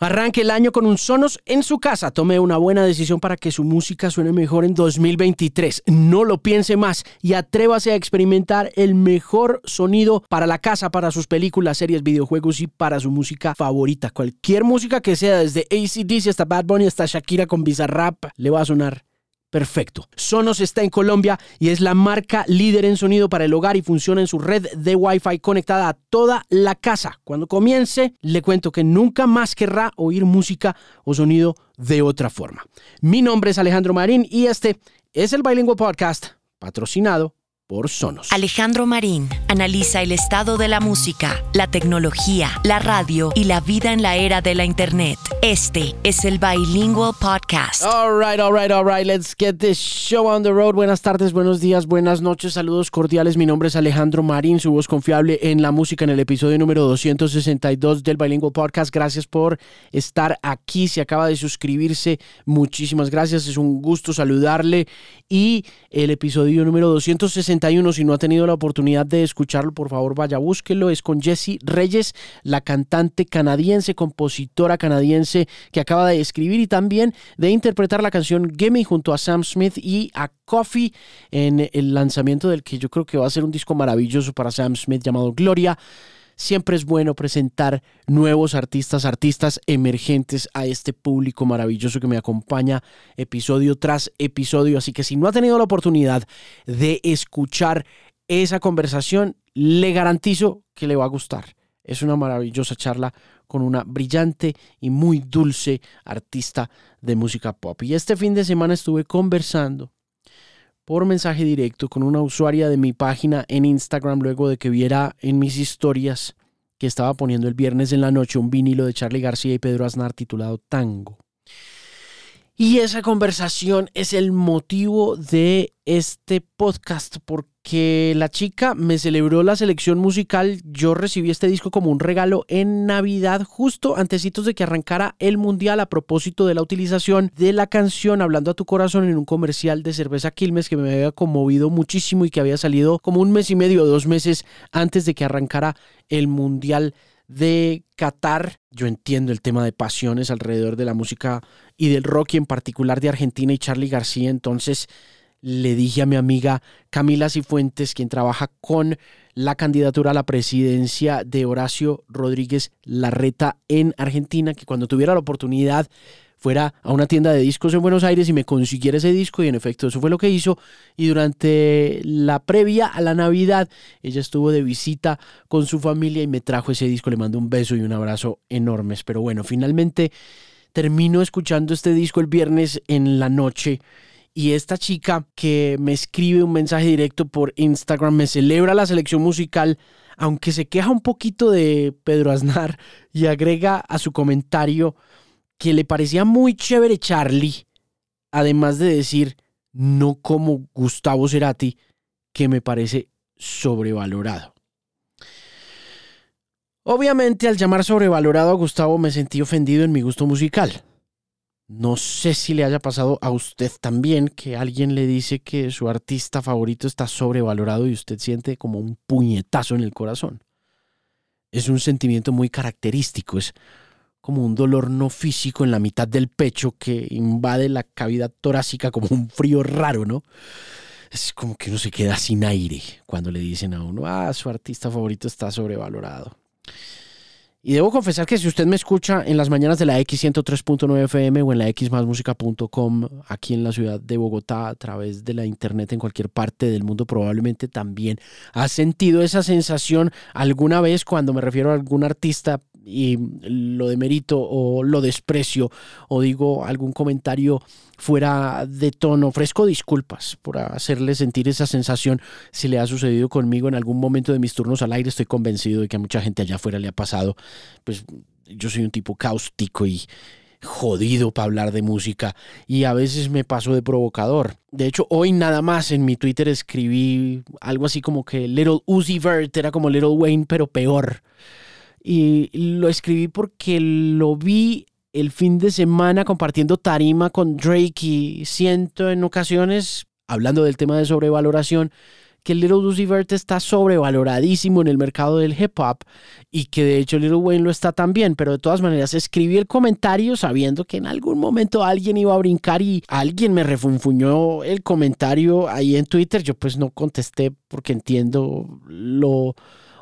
Arranque el año con un Sonos en su casa. Tome una buena decisión para que su música suene mejor en 2023. No lo piense más y atrévase a experimentar el mejor sonido para la casa, para sus películas, series, videojuegos y para su música favorita. Cualquier música que sea, desde ACDC hasta Bad Bunny hasta Shakira con Bizarrap, le va a sonar Perfecto. Sonos está en Colombia y es la marca líder en sonido para el hogar y funciona en su red de Wi-Fi conectada a toda la casa. Cuando comience, le cuento que nunca más querrá oír música o sonido de otra forma. Mi nombre es Alejandro Marín y este es el Bilingual Podcast, patrocinado por Sonos. Alejandro Marín analiza el estado de la música, la tecnología, la radio y la vida en la era de la Internet. Este es el Bilingual Podcast. All right, all right, all right. Let's get this show on the road. Buenas tardes, buenos días, buenas noches, saludos cordiales. Mi nombre es Alejandro Marín, su voz confiable en la música en el episodio número 262 del Bilingual Podcast. Gracias por estar aquí. Si acaba de suscribirse, muchísimas gracias. Es un gusto saludarle. Y el episodio número 262 si no ha tenido la oportunidad de escucharlo, por favor vaya, búsquelo. Es con Jessie Reyes, la cantante canadiense, compositora canadiense que acaba de escribir y también de interpretar la canción Gimme junto a Sam Smith y a Coffee en el lanzamiento del que yo creo que va a ser un disco maravilloso para Sam Smith llamado Gloria siempre es bueno presentar nuevos artistas, artistas emergentes a este público maravilloso que me acompaña episodio tras episodio. Así que si no ha tenido la oportunidad de escuchar esa conversación, le garantizo que le va a gustar. Es una maravillosa charla con una brillante y muy dulce artista de música pop. Y este fin de semana estuve conversando por mensaje directo con una usuaria de mi página en Instagram luego de que viera en mis historias que estaba poniendo el viernes en la noche un vinilo de Charlie García y Pedro Aznar titulado Tango. Y esa conversación es el motivo de este podcast, porque la chica me celebró la selección musical. Yo recibí este disco como un regalo en Navidad, justo antecitos de que arrancara el mundial, a propósito de la utilización de la canción Hablando a tu corazón en un comercial de cerveza Quilmes que me había conmovido muchísimo y que había salido como un mes y medio o dos meses antes de que arrancara el mundial de Qatar. Yo entiendo el tema de pasiones alrededor de la música y del rock y en particular de Argentina y Charlie García. Entonces le dije a mi amiga Camila Cifuentes, quien trabaja con la candidatura a la presidencia de Horacio Rodríguez Larreta en Argentina, que cuando tuviera la oportunidad fuera a una tienda de discos en Buenos Aires y me consiguiera ese disco y en efecto eso fue lo que hizo. Y durante la previa a la Navidad ella estuvo de visita con su familia y me trajo ese disco, le mando un beso y un abrazo enormes, pero bueno, finalmente termino escuchando este disco el viernes en la noche y esta chica que me escribe un mensaje directo por Instagram me celebra la selección musical aunque se queja un poquito de Pedro Aznar y agrega a su comentario que le parecía muy chévere Charlie, además de decir, no como Gustavo Cerati, que me parece sobrevalorado. Obviamente al llamar sobrevalorado a Gustavo me sentí ofendido en mi gusto musical. No sé si le haya pasado a usted también que alguien le dice que su artista favorito está sobrevalorado y usted siente como un puñetazo en el corazón. Es un sentimiento muy característico, es como un dolor no físico en la mitad del pecho que invade la cavidad torácica como un frío raro, ¿no? Es como que uno se queda sin aire cuando le dicen a uno, ah, su artista favorito está sobrevalorado. Y debo confesar que si usted me escucha en las mañanas de la X103.9 FM o en la xmasmusica.com aquí en la ciudad de Bogotá a través de la internet en cualquier parte del mundo, probablemente también ha sentido esa sensación alguna vez cuando me refiero a algún artista y lo demerito o lo desprecio o digo algún comentario fuera de tono. Ofrezco disculpas por hacerle sentir esa sensación si le ha sucedido conmigo en algún momento de mis turnos al aire. Estoy convencido de que a mucha gente allá afuera le ha pasado. Pues yo soy un tipo cáustico y jodido para hablar de música y a veces me paso de provocador. De hecho, hoy nada más en mi Twitter escribí algo así como que Little Uzi Vert era como Little Wayne, pero peor. Y lo escribí porque lo vi el fin de semana compartiendo tarima con Drake y siento en ocasiones, hablando del tema de sobrevaloración, que Little Uzi Vert está sobrevaloradísimo en el mercado del hip hop y que de hecho Little Wayne lo está también, pero de todas maneras escribí el comentario sabiendo que en algún momento alguien iba a brincar y alguien me refunfuñó el comentario ahí en Twitter. Yo pues no contesté porque entiendo lo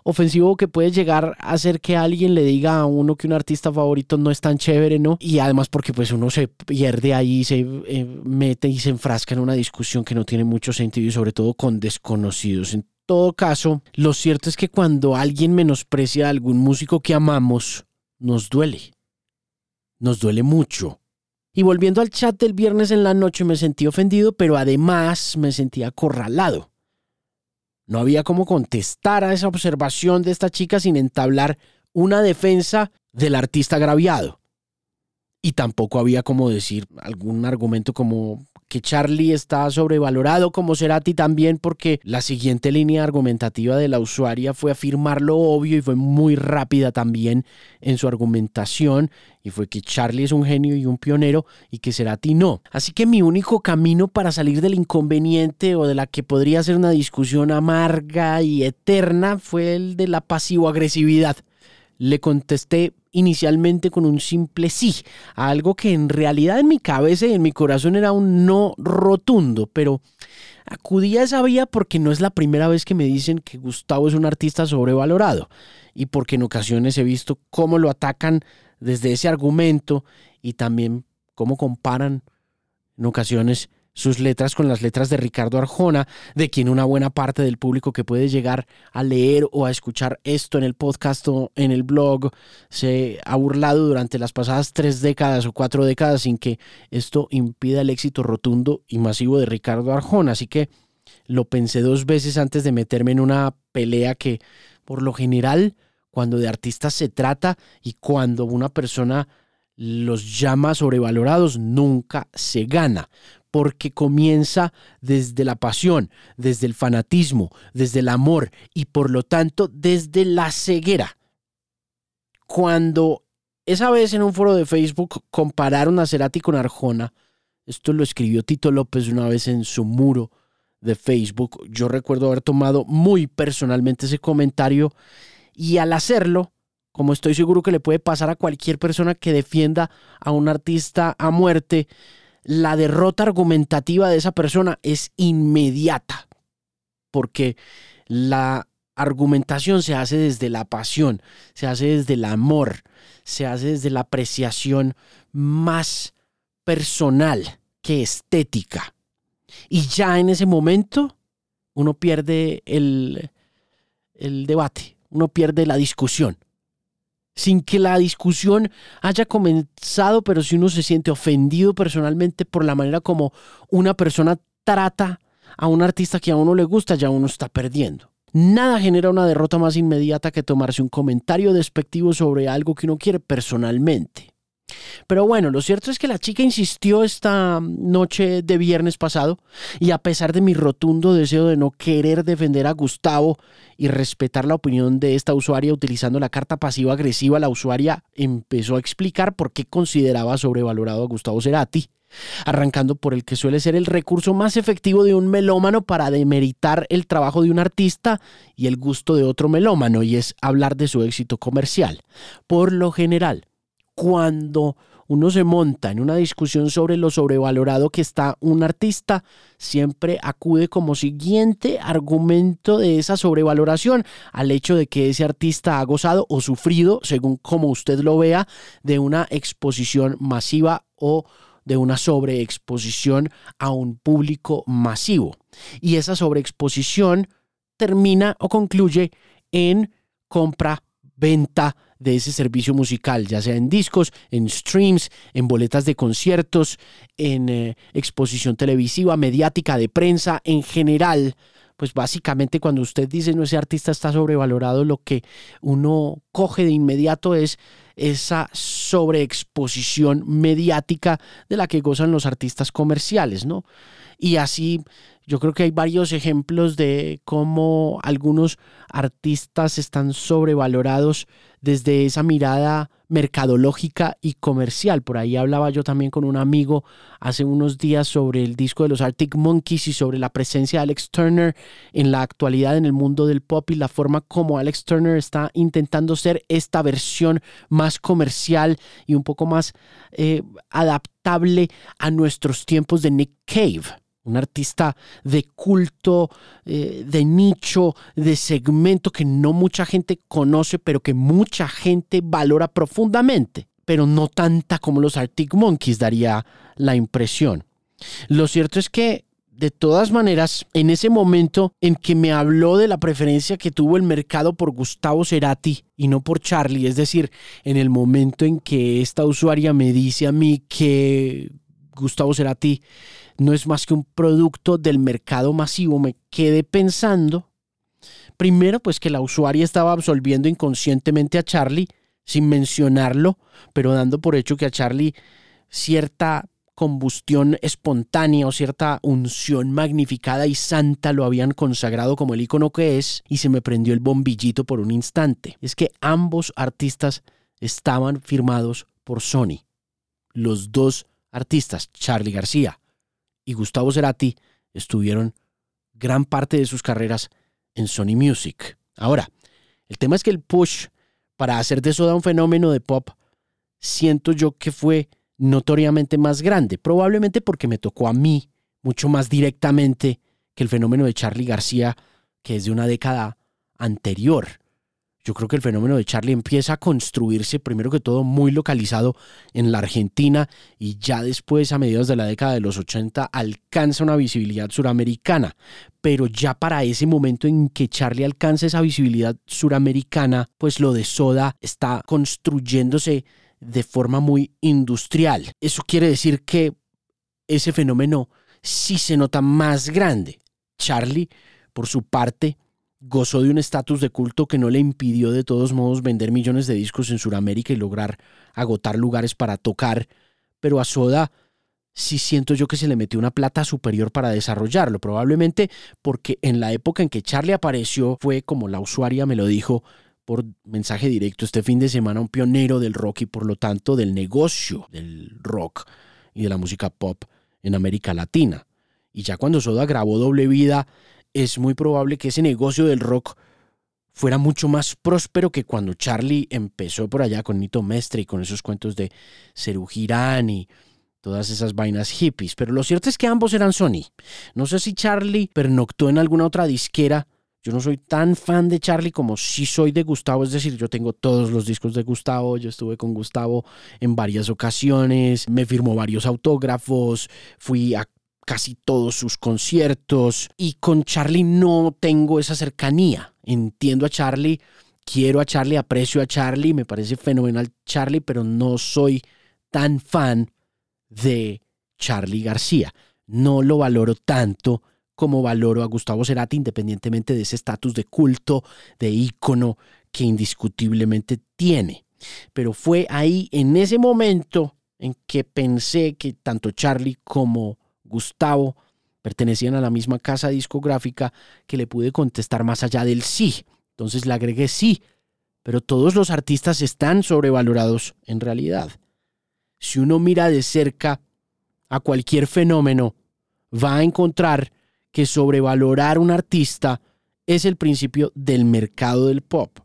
ofensivo que puede llegar a hacer que alguien le diga a uno que un artista favorito no es tan chévere, ¿no? Y además porque pues uno se pierde ahí, se eh, mete y se enfrasca en una discusión que no tiene mucho sentido y sobre todo con desconocidos. En todo caso, lo cierto es que cuando alguien menosprecia a algún músico que amamos, nos duele. Nos duele mucho. Y volviendo al chat del viernes en la noche me sentí ofendido, pero además me sentí acorralado. No había cómo contestar a esa observación de esta chica sin entablar una defensa del artista agraviado. Y tampoco había como decir algún argumento como que Charlie está sobrevalorado como Cerati también porque la siguiente línea argumentativa de la usuaria fue afirmar lo obvio y fue muy rápida también en su argumentación y fue que Charlie es un genio y un pionero y que Cerati no. Así que mi único camino para salir del inconveniente o de la que podría ser una discusión amarga y eterna fue el de la pasivo-agresividad. Le contesté inicialmente con un simple sí, algo que en realidad en mi cabeza y en mi corazón era un no rotundo, pero acudí a esa vía porque no es la primera vez que me dicen que Gustavo es un artista sobrevalorado y porque en ocasiones he visto cómo lo atacan desde ese argumento y también cómo comparan en ocasiones sus letras con las letras de Ricardo Arjona, de quien una buena parte del público que puede llegar a leer o a escuchar esto en el podcast o en el blog se ha burlado durante las pasadas tres décadas o cuatro décadas sin que esto impida el éxito rotundo y masivo de Ricardo Arjona. Así que lo pensé dos veces antes de meterme en una pelea que por lo general cuando de artistas se trata y cuando una persona los llama sobrevalorados, nunca se gana porque comienza desde la pasión, desde el fanatismo, desde el amor y por lo tanto desde la ceguera. Cuando esa vez en un foro de Facebook compararon a Cerati con Arjona, esto lo escribió Tito López una vez en su muro de Facebook, yo recuerdo haber tomado muy personalmente ese comentario y al hacerlo, como estoy seguro que le puede pasar a cualquier persona que defienda a un artista a muerte, la derrota argumentativa de esa persona es inmediata, porque la argumentación se hace desde la pasión, se hace desde el amor, se hace desde la apreciación más personal que estética. Y ya en ese momento uno pierde el, debate, uno pierde la discusión sin que la discusión haya comenzado, pero si uno se siente ofendido personalmente por la manera como una persona trata a un artista que a uno le gusta, ya uno está perdiendo. Nada genera una derrota más inmediata que tomarse un comentario despectivo sobre algo que uno quiere personalmente. Pero bueno, lo cierto es que la chica insistió esta noche de viernes pasado y a pesar de mi rotundo deseo de no querer defender a Gustavo y respetar la opinión de esta usuaria utilizando la carta pasiva agresiva, la usuaria empezó a explicar por qué consideraba sobrevalorado a Gustavo Cerati arrancando por el que suele ser el recurso más efectivo de un melómano para demeritar el trabajo de un artista y el gusto de otro melómano, y es hablar de su éxito comercial. Por lo general, cuando uno se monta en una discusión sobre lo sobrevalorado que está un artista, siempre acude como siguiente argumento de esa sobrevaloración al hecho de que ese artista ha gozado o sufrido, según como usted lo vea, de una exposición masiva o de una sobreexposición a un público masivo. Y esa sobreexposición termina o concluye en compra, venta, de ese servicio musical, ya sea en discos, en streams, en boletas de conciertos, en eh, exposición televisiva, mediática, de prensa, en general. Pues básicamente cuando usted dice no ese artista está sobrevalorado, lo que uno coge de inmediato es esa sobreexposición mediática de la que gozan los artistas comerciales, ¿no? Y así yo creo que hay varios ejemplos de cómo algunos artistas están sobrevalorados desde esa mirada mercadológica y comercial. Por ahí hablaba yo también con un amigo hace unos días sobre el disco de los Arctic Monkeys y sobre la presencia de Alex Turner en la actualidad en el mundo del pop y la forma como Alex Turner está intentando ser esta versión más comercial y un poco más eh, adaptable a nuestros tiempos de Nick Cave un artista de culto, eh, de nicho, de segmento que no mucha gente conoce, pero que mucha gente valora profundamente, pero no tanta como los Arctic Monkeys daría la impresión. Lo cierto es que de todas maneras, en ese momento en que me habló de la preferencia que tuvo el mercado por Gustavo Cerati y no por Charlie, es decir, en el momento en que esta usuaria me dice a mí que Gustavo Cerati no es más que un producto del mercado masivo, me quedé pensando, primero pues que la usuaria estaba absolviendo inconscientemente a Charlie, sin mencionarlo, pero dando por hecho que a Charlie cierta combustión espontánea o cierta unción magnificada y santa lo habían consagrado como el icono que es y se me prendió el bombillito por un instante. Es que ambos artistas estaban firmados por Sony. Los dos artistas, Charlie García y Gustavo Cerati estuvieron gran parte de sus carreras en Sony Music. Ahora, el tema es que el push para hacer de Soda un fenómeno de pop, siento yo que fue notoriamente más grande, probablemente porque me tocó a mí mucho más directamente que el fenómeno de Charlie García, que es de una década anterior. Yo creo que el fenómeno de Charlie empieza a construirse, primero que todo, muy localizado en la Argentina y ya después, a mediados de la década de los 80, alcanza una visibilidad suramericana. Pero ya para ese momento en que Charlie alcanza esa visibilidad suramericana, pues lo de Soda está construyéndose de forma muy industrial. Eso quiere decir que ese fenómeno sí se nota más grande. Charlie, por su parte, gozó de un estatus de culto que no le impidió de todos modos vender millones de discos en Sudamérica y lograr agotar lugares para tocar, pero a Soda sí siento yo que se le metió una plata superior para desarrollarlo, probablemente porque en la época en que Charlie apareció fue, como la usuaria me lo dijo por mensaje directo este fin de semana, un pionero del rock y por lo tanto del negocio del rock y de la música pop en América Latina. Y ya cuando Soda grabó Doble Vida, es muy probable que ese negocio del rock fuera mucho más próspero que cuando Charlie empezó por allá con Nito Mestre y con esos cuentos de Serú Girán y todas esas vainas hippies. Pero lo cierto es que ambos eran Sony. No sé si Charlie pernoctó en alguna otra disquera. Yo no soy tan fan de Charlie como sí soy de Gustavo, es decir, yo tengo todos los discos de Gustavo, yo estuve con Gustavo en varias ocasiones, me firmó varios autógrafos, fui a casi todos sus conciertos y con Charlie no tengo esa cercanía. Entiendo a Charlie, quiero a Charlie, aprecio a Charlie, me parece fenomenal Charlie, pero no soy tan fan de Charlie García. No lo valoro tanto como valoro a Gustavo Cerati, independientemente de ese estatus de culto, de ícono que indiscutiblemente tiene. Pero fue ahí, en ese momento, en que pensé que tanto Charlie como Gustavo pertenecían a la misma casa discográfica que le pude contestar más allá del sí. Entonces le agregué sí, pero todos los artistas están sobrevalorados en realidad. Si uno mira de cerca a cualquier fenómeno, va a encontrar que sobrevalorar un artista es el principio del mercado del pop.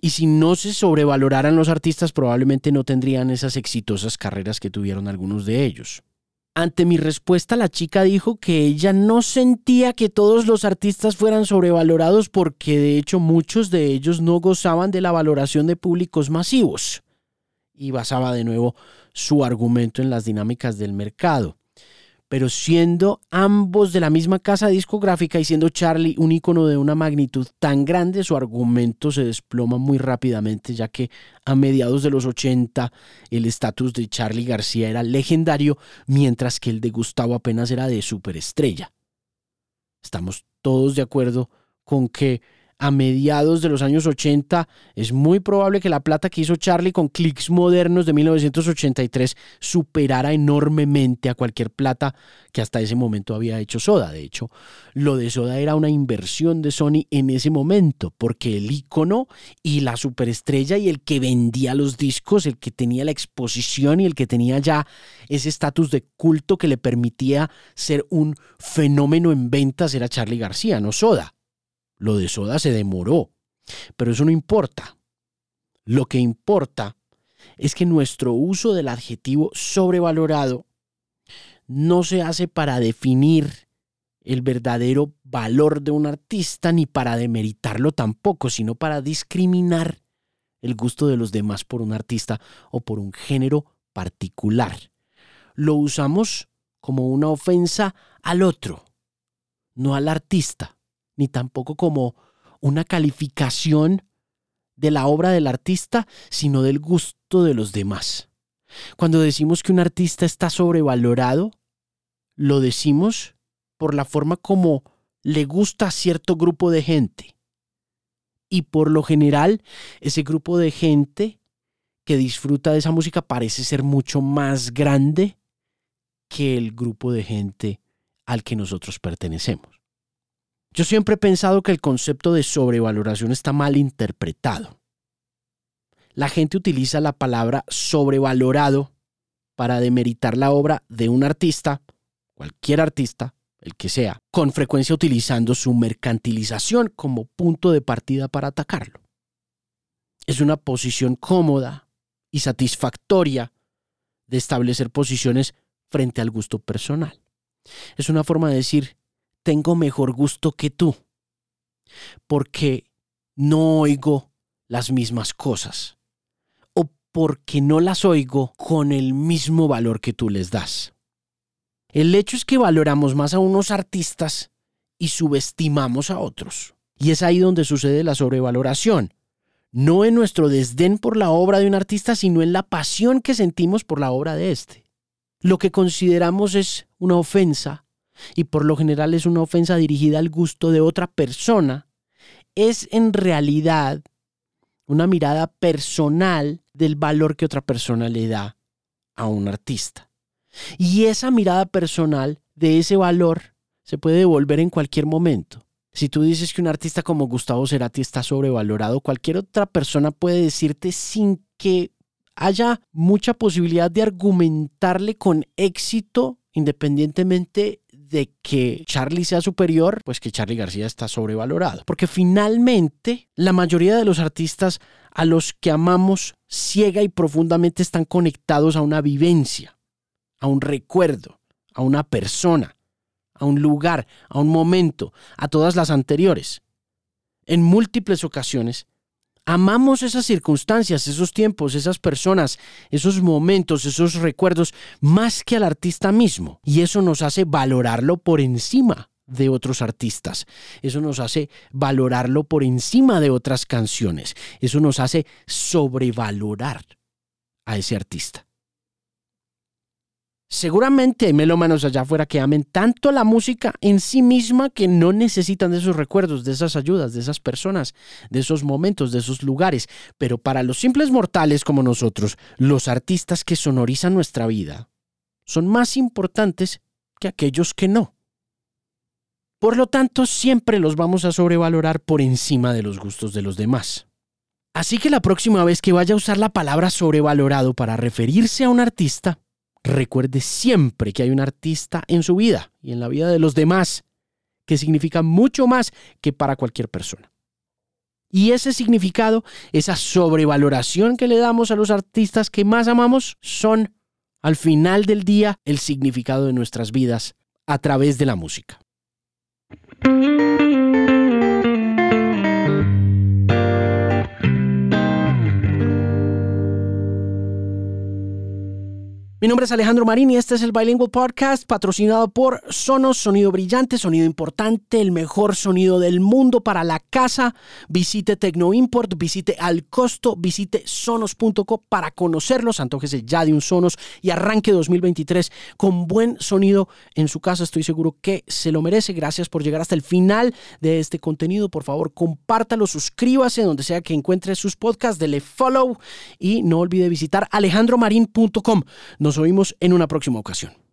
Y si no se sobrevaloraran los artistas, probablemente no tendrían esas exitosas carreras que tuvieron algunos de ellos. Ante mi respuesta, la chica dijo que ella no sentía que todos los artistas fueran sobrevalorados porque de hecho muchos de ellos no gozaban de la valoración de públicos masivos. Y basaba de nuevo su argumento en las dinámicas del mercado pero siendo ambos de la misma casa discográfica y siendo Charlie un icono de una magnitud tan grande, su argumento se desploma muy rápidamente, ya que a mediados de los 80 el estatus de Charlie García era legendario, mientras que el de Gustavo apenas era de superestrella. Estamos todos de acuerdo con que a mediados de los años 80, es muy probable que la plata que hizo Charlie con Clicks Modernos de 1983 superara enormemente a cualquier plata que hasta ese momento había hecho Soda. De hecho, lo de Soda era una inversión de Sony en ese momento, porque el icono y la superestrella y el que vendía los discos, el que tenía la exposición y el que tenía ya ese estatus de culto que le permitía ser un fenómeno en ventas era Charlie García, no Soda. Lo de Soda se demoró, pero eso no importa. Lo que importa es que nuestro uso del adjetivo sobrevalorado no se hace para definir el verdadero valor de un artista ni para demeritarlo tampoco, sino para discriminar el gusto de los demás por un artista o por un género particular. Lo usamos como una ofensa al otro, no al artista ni tampoco como una calificación de la obra del artista, sino del gusto de los demás. Cuando decimos que un artista está sobrevalorado, lo decimos por la forma como le gusta a cierto grupo de gente. Y por lo general, ese grupo de gente que disfruta de esa música parece ser mucho más grande que el grupo de gente al que nosotros pertenecemos. Yo siempre he pensado que el concepto de sobrevaloración está mal interpretado. La gente utiliza la palabra sobrevalorado para demeritar la obra de un artista, cualquier artista, el que sea, con frecuencia utilizando su mercantilización como punto de partida para atacarlo. Es una posición cómoda y satisfactoria de establecer posiciones frente al gusto personal. Es una forma de decir, tengo mejor gusto que tú, porque no oigo las mismas cosas o porque no las oigo con el mismo valor que tú les das. El hecho es que valoramos más a unos artistas y subestimamos a otros. Y es ahí donde sucede la sobrevaloración. No en nuestro desdén por la obra de un artista, sino en la pasión que sentimos por la obra de éste. Lo que consideramos es una ofensa y por lo general es una ofensa dirigida al gusto de otra persona, es en realidad una mirada personal del valor que otra persona le da a un artista. Y esa mirada personal de ese valor se puede devolver en cualquier momento. Si tú dices que un artista como Gustavo Cerati está sobrevalorado, cualquier otra persona puede decirte sin que haya mucha posibilidad de argumentarle con éxito, independientemente de que Charlie sea superior, pues que Charlie García está sobrevalorado. Porque finalmente la mayoría de los artistas a los que amamos ciega y profundamente están conectados a una vivencia, a un recuerdo, a una persona, a un lugar, a un momento, a todas las anteriores. En múltiples ocasiones Amamos esas circunstancias, esos tiempos, esas personas, esos momentos, esos recuerdos, más que al artista mismo. Y eso nos hace valorarlo por encima de otros artistas. Eso nos hace valorarlo por encima de otras canciones. Eso nos hace sobrevalorar a ese artista. Seguramente hay melómanos allá afuera que amen tanto la música en sí misma que no necesitan de esos recuerdos, de esas ayudas, de esas personas, de esos momentos, de esos lugares. Pero para los simples mortales como nosotros, los artistas que sonorizan nuestra vida son más importantes que aquellos que no. Por lo tanto, siempre los vamos a sobrevalorar por encima de los gustos de los demás. Así que la próxima vez que vaya a usar la palabra sobrevalorado para referirse a un artista, recuerde siempre que hay un artista en su vida y en la vida de los demás que significa mucho más que para cualquier persona. Y ese significado, esa sobrevaloración que le damos a los artistas que más amamos, son, al final del día, el significado de nuestras vidas a través de la música. Mi nombre es Alejandro Marín y este es el Bilingual Podcast patrocinado por Sonos, sonido brillante, sonido importante, el mejor sonido del mundo para la casa. Visite Tecnoimport, visite Al Costo, visite sonos.co para conocerlos, antójese ya de un Sonos y arranque 2023 con buen sonido en su casa. Estoy seguro que se lo merece. Gracias por llegar hasta el final de este contenido. Por favor, compártalo, suscríbase donde sea que encuentre sus podcasts, dele follow y no olvide visitar alejandromarin.com. Nos oímos en una próxima ocasión.